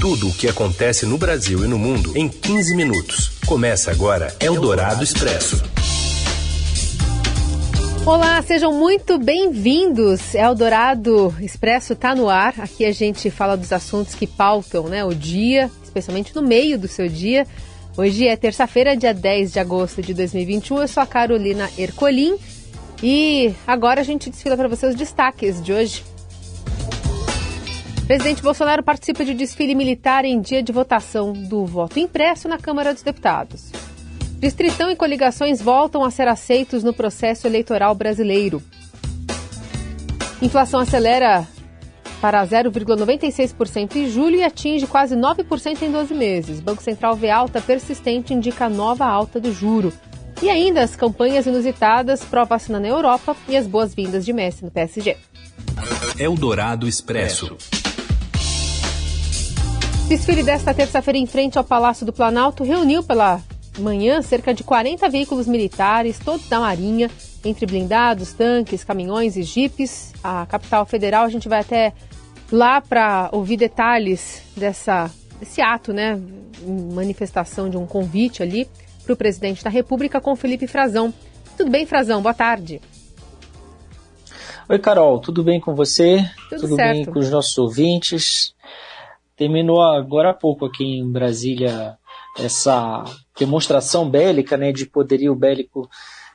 Tudo o que acontece no Brasil e no mundo em 15 minutos. Começa agora Eldorado Expresso. Olá, sejam muito bem-vindos. Eldorado Expresso está no ar. Aqui a gente fala dos assuntos que pautam né, o dia, especialmente no meio do seu dia. Hoje é terça-feira, dia 10 de agosto de 2021. Eu sou a Carolina Ercolim e agora a gente desfila para você os destaques de hoje. Presidente Bolsonaro participa de desfile militar em dia de votação do voto impresso na Câmara dos Deputados. Distritão e coligações voltam a ser aceitos no processo eleitoral brasileiro. Inflação acelera para 0,96% em julho e atinge quase 9% em 12 meses. Banco Central vê alta persistente indica nova alta do juro. E ainda as campanhas inusitadas pró-vacina na Europa e as boas-vindas de Messi no PSG. Eldorado Expresso. Desfile desta terça-feira em frente ao Palácio do Planalto reuniu pela manhã cerca de 40 veículos militares, todos da Marinha, entre blindados, tanques, caminhões e jipes. A capital federal, a gente vai até lá para ouvir detalhes dessa, desse ato, né? Manifestação de um convite ali para o presidente da República com Felipe Frazão. Tudo bem, Frazão? Boa tarde. Oi, Carol, tudo bem com você? Tudo, tudo certo. bem com os nossos ouvintes? Terminou agora há pouco aqui em Brasília essa demonstração bélica, né, de poderio bélico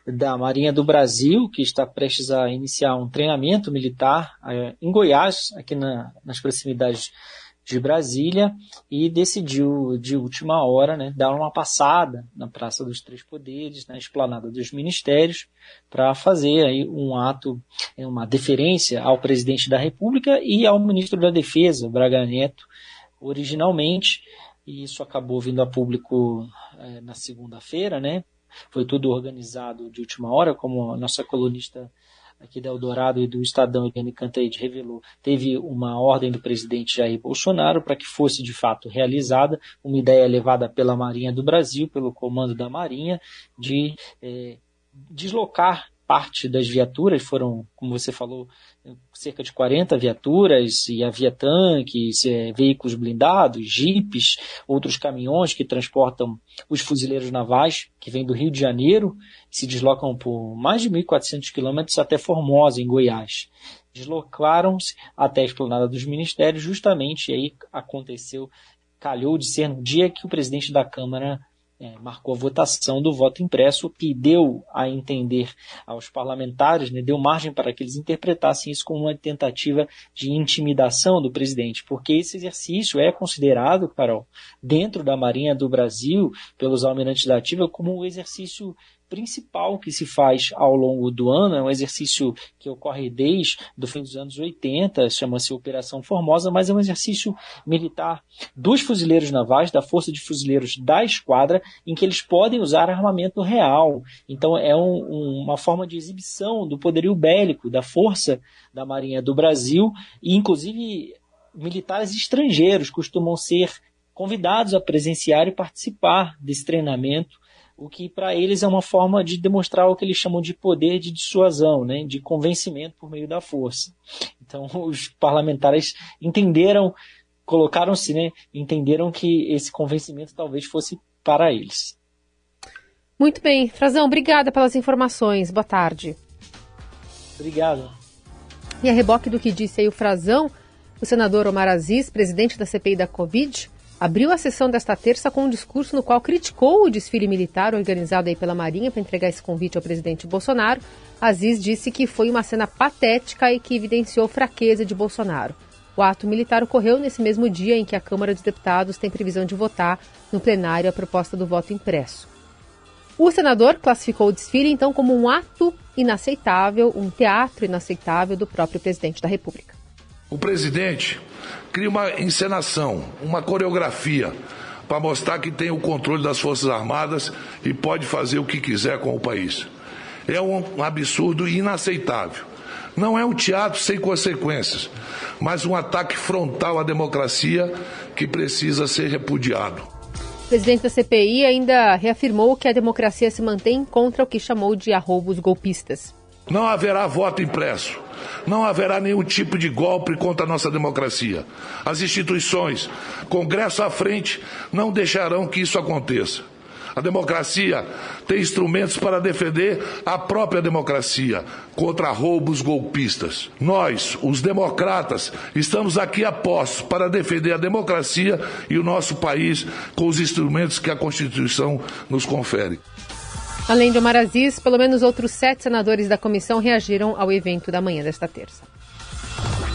da Marinha do Brasil, que está prestes a iniciar um treinamento militar eh, em Goiás, aqui na, nas proximidades de Brasília, e decidiu de última hora né, dar uma passada na Praça dos Três Poderes, na esplanada dos ministérios, para fazer aí um ato, uma deferência ao presidente da República e ao ministro da Defesa, Braga Neto, originalmente, e isso acabou vindo a público é, na segunda-feira, né? Foi tudo organizado de última hora, como a nossa colunista aqui da Eldorado e do Estadão, Eliane Cantaide, revelou, teve uma ordem do presidente Jair Bolsonaro para que fosse de fato realizada uma ideia levada pela Marinha do Brasil, pelo comando da Marinha, de é, deslocar parte das viaturas, foram, como você falou, cerca de 40 viaturas, e havia tanques, é, veículos blindados, jipes, outros caminhões que transportam os fuzileiros navais, que vêm do Rio de Janeiro, e se deslocam por mais de 1.400 quilômetros até Formosa, em Goiás. Deslocaram-se até a esplanada dos ministérios, justamente, aí aconteceu, calhou de ser no dia que o presidente da Câmara é, marcou a votação do voto impresso, que deu a entender aos parlamentares, né, deu margem para que eles interpretassem isso como uma tentativa de intimidação do presidente, porque esse exercício é considerado, Carol, dentro da Marinha do Brasil, pelos almirantes da ativa, como um exercício principal que se faz ao longo do ano, é um exercício que ocorre desde o fim dos anos 80, chama-se Operação Formosa, mas é um exercício militar dos fuzileiros navais, da Força de Fuzileiros da Esquadra, em que eles podem usar armamento real. Então é um, um, uma forma de exibição do poderio bélico da força da Marinha do Brasil, e inclusive militares estrangeiros costumam ser convidados a presenciar e participar desse treinamento o que para eles é uma forma de demonstrar o que eles chamam de poder de dissuasão, né, de convencimento por meio da força. Então os parlamentares entenderam, colocaram-se, né, entenderam que esse convencimento talvez fosse para eles. Muito bem, Frazão, obrigada pelas informações. Boa tarde. Obrigado. E a reboque do que disse aí o Frazão, o senador Omar Aziz, presidente da CPI da Covid, abriu a sessão desta terça com um discurso no qual criticou o desfile militar organizado aí pela Marinha para entregar esse convite ao presidente Bolsonaro. Aziz disse que foi uma cena patética e que evidenciou fraqueza de Bolsonaro. O ato militar ocorreu nesse mesmo dia em que a Câmara dos Deputados tem previsão de votar no plenário a proposta do voto impresso. O senador classificou o desfile então como um ato inaceitável, um teatro inaceitável do próprio presidente da República. O presidente cria uma encenação, uma coreografia para mostrar que tem o controle das Forças Armadas e pode fazer o que quiser com o país. É um absurdo inaceitável. Não é um teatro sem consequências, mas um ataque frontal à democracia que precisa ser repudiado. O presidente da CPI ainda reafirmou que a democracia se mantém contra o que chamou de arroubos golpistas. Não haverá voto impresso. Não haverá nenhum tipo de golpe contra a nossa democracia. As instituições, Congresso à frente, não deixarão que isso aconteça. A democracia tem instrumentos para defender a própria democracia contra roubos golpistas. Nós, os democratas, estamos aqui a postos para defender a democracia e o nosso país com os instrumentos que a Constituição nos confere. Além de Omar Aziz, pelo menos outros sete senadores da comissão reagiram ao evento da manhã desta terça.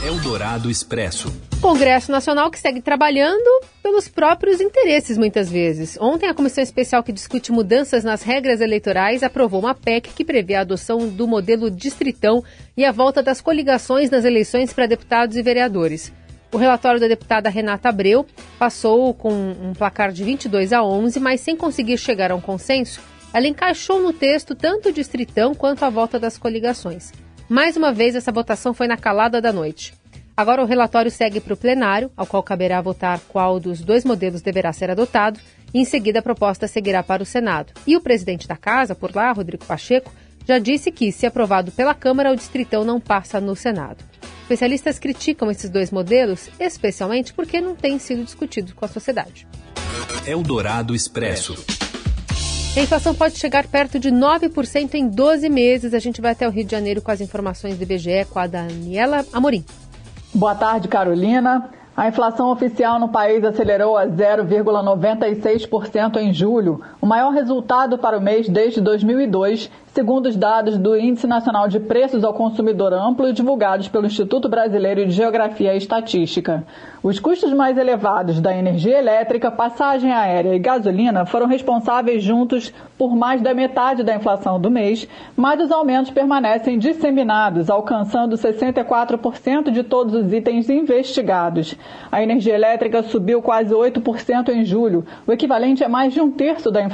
Eldorado Expresso. Congresso Nacional que segue trabalhando pelos próprios interesses, muitas vezes. Ontem, a comissão especial que discute mudanças nas regras eleitorais aprovou uma PEC que prevê a adoção do modelo distritão e a volta das coligações nas eleições para deputados e vereadores. O relatório da deputada Renata Abreu passou com um placar de 22 a 11, mas sem conseguir chegar a um consenso, ela encaixou no texto tanto o distritão quanto a volta das coligações. Mais uma vez, essa votação foi na calada da noite. Agora o relatório segue para o plenário, ao qual caberá votar qual dos dois modelos deverá ser adotado, e em seguida a proposta seguirá para o Senado. E o presidente da casa, por lá, Rodrigo Pacheco, já disse que, se aprovado pela Câmara, o distritão não passa no Senado. Especialistas criticam esses dois modelos, especialmente porque não têm sido discutidos com a sociedade. Eldorado Expresso. A inflação pode chegar perto de 9% em 12 meses. A gente vai até o Rio de Janeiro com as informações do IBGE com a Daniela Amorim. Boa tarde, Carolina. A inflação oficial no país acelerou a 0,96% em julho, o maior resultado para o mês desde 2002, segundo os dados do Índice Nacional de Preços ao Consumidor Amplo divulgados pelo Instituto Brasileiro de Geografia e Estatística. Os custos mais elevados da energia elétrica, passagem aérea e gasolina foram responsáveis juntos por mais da metade da inflação do mês, mas os aumentos permanecem disseminados, alcançando 64% de todos os itens investigados. A energia elétrica subiu quase 8% em julho, o equivalente a mais de um terço da inflação,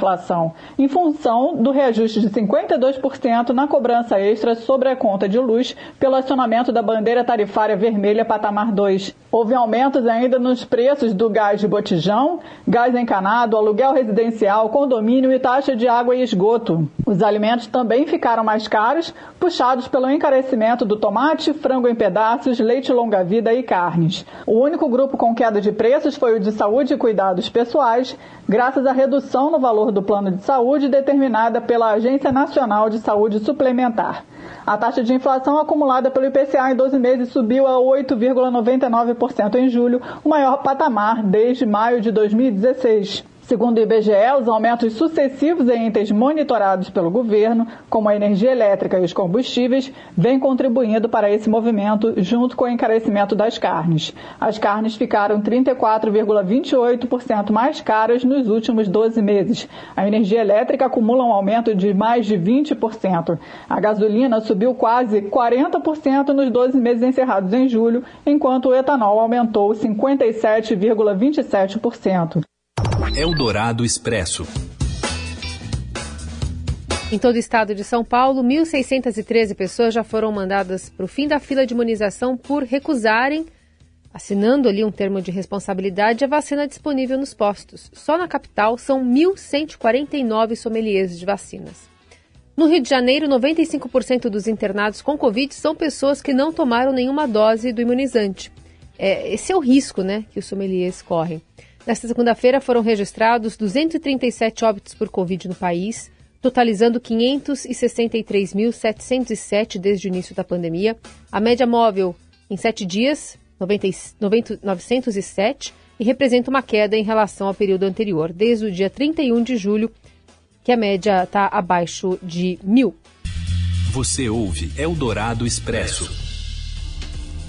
em função do reajuste de 52% na cobrança extra sobre a conta de luz pelo acionamento da bandeira tarifária vermelha patamar 2. Houve aumentos ainda nos preços do gás de botijão, gás encanado, aluguel residencial, condomínio e taxa de água e esgoto. Os alimentos também ficaram mais caros, puxados pelo encarecimento do tomate, frango em pedaços, leite longa-vida e carnes. O único grupo com queda de preços foi o de saúde e cuidados pessoais, graças à redução no valor do plano de saúde determinada pela Agência Nacional de Saúde Suplementar. A taxa de inflação acumulada pelo IPCA em 12 meses subiu a 8,99% em julho, o maior patamar desde maio de 2016. Segundo o IBGE, os aumentos sucessivos em itens monitorados pelo governo, como a energia elétrica e os combustíveis, vêm contribuindo para esse movimento, junto com o encarecimento das carnes. As carnes ficaram 34,28% mais caras nos últimos 12 meses. A energia elétrica acumula um aumento de mais de 20%. A gasolina subiu quase 40% nos 12 meses encerrados em julho, enquanto o etanol aumentou 57,27%. Eldorado Expresso. Em todo o estado de São Paulo, 1.613 pessoas já foram mandadas para o fim da fila de imunização por recusarem, assinando ali um termo de responsabilidade, a vacina disponível nos postos. Só na capital são 1.149 sommeliers de vacinas. No Rio de Janeiro, 95% dos internados com Covid são pessoas que não tomaram nenhuma dose do imunizante. É, esse é o risco né, que os sommeliers correm. Nesta segunda-feira foram registrados 237 óbitos por Covid no país, totalizando 563.707 desde o início da pandemia. A média móvel em sete dias, 90, 90, 907, e representa uma queda em relação ao período anterior, desde o dia 31 de julho, que a média está abaixo de mil. Você ouve Eldorado Expresso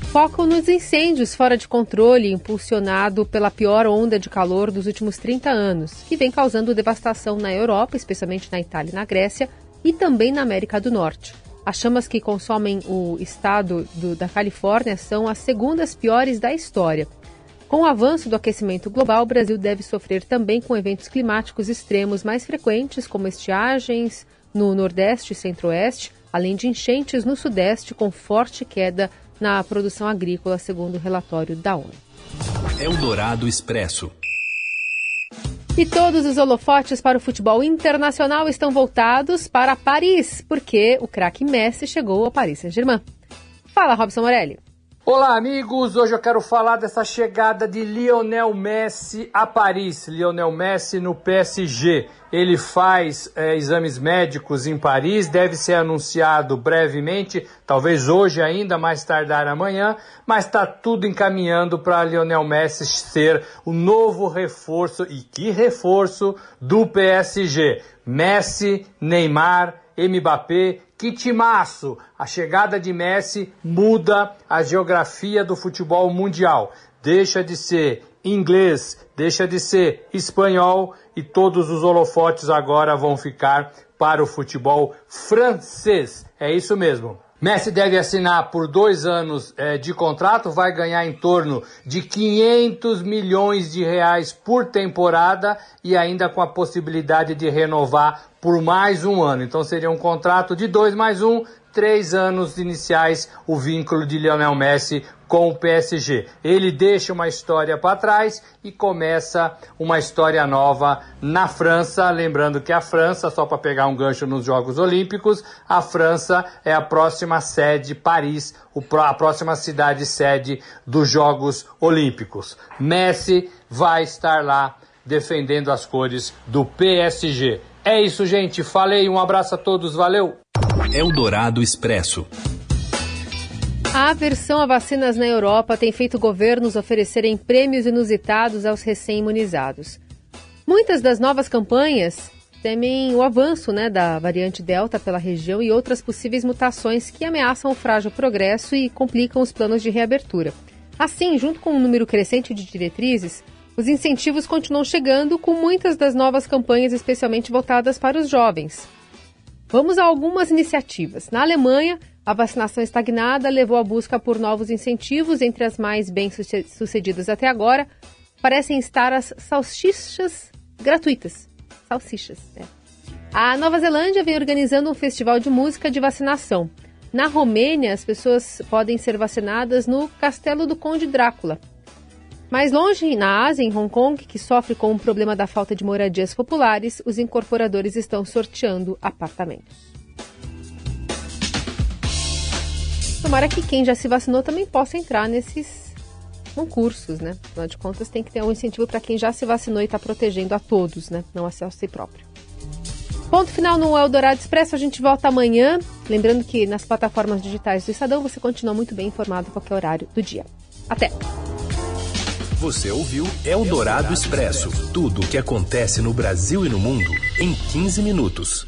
foco nos incêndios fora de controle impulsionado pela pior onda de calor dos últimos 30 anos, que vem causando devastação na Europa, especialmente na Itália e na Grécia, e também na América do Norte. As chamas que consomem o estado do, da Califórnia são as segundas piores da história. Com o avanço do aquecimento global, o Brasil deve sofrer também com eventos climáticos extremos mais frequentes, como estiagens no Nordeste e Centro-Oeste, além de enchentes no Sudeste, com forte queda na produção agrícola, segundo o relatório da ONU. Eldorado Expresso. E todos os holofotes para o futebol internacional estão voltados para Paris, porque o craque Messi chegou ao Paris Saint-Germain. Fala, Robson Morelli. Olá, amigos! Hoje eu quero falar dessa chegada de Lionel Messi a Paris. Lionel Messi no PSG. Ele faz é, exames médicos em Paris, deve ser anunciado brevemente, talvez hoje ainda, mais tardar amanhã, mas está tudo encaminhando para Lionel Messi ser o novo reforço, e que reforço, do PSG. Messi, Neymar, Mbappé, que timaço! A chegada de Messi muda a geografia do futebol mundial. Deixa de ser inglês, deixa de ser espanhol e todos os holofotes agora vão ficar para o futebol francês. É isso mesmo. Messi deve assinar por dois anos é, de contrato, vai ganhar em torno de 500 milhões de reais por temporada e ainda com a possibilidade de renovar por mais um ano. Então seria um contrato de dois mais um, três anos iniciais o vínculo de Lionel Messi com o PSG. Ele deixa uma história para trás e começa uma história nova na França. Lembrando que a França, só para pegar um gancho nos Jogos Olímpicos, a França é a próxima sede, Paris, a próxima cidade sede dos Jogos Olímpicos. Messi vai estar lá defendendo as cores do PSG. É isso, gente. Falei, um abraço a todos, valeu! Eldorado Expresso. A aversão a vacinas na Europa tem feito governos oferecerem prêmios inusitados aos recém-imunizados. Muitas das novas campanhas temem o avanço né, da variante Delta pela região e outras possíveis mutações que ameaçam o frágil progresso e complicam os planos de reabertura. Assim, junto com um número crescente de diretrizes, os incentivos continuam chegando com muitas das novas campanhas especialmente voltadas para os jovens. Vamos a algumas iniciativas. Na Alemanha, a vacinação estagnada levou à busca por novos incentivos, entre as mais bem-sucedidas até agora, parecem estar as salsichas gratuitas. Salsichas, é. A Nova Zelândia vem organizando um festival de música de vacinação. Na Romênia, as pessoas podem ser vacinadas no Castelo do Conde Drácula, mais longe, na Ásia, em Hong Kong, que sofre com o problema da falta de moradias populares, os incorporadores estão sorteando apartamentos. Tomara que quem já se vacinou também possa entrar nesses concursos, né? Afinal de contas, tem que ter um incentivo para quem já se vacinou e está protegendo a todos, né? Não a si próprio. Ponto final no Eldorado Expresso. A gente volta amanhã. Lembrando que nas plataformas digitais do Estadão você continua muito bem informado a qualquer horário do dia. Até! Você ouviu Eldorado Expresso tudo o que acontece no Brasil e no mundo em 15 minutos.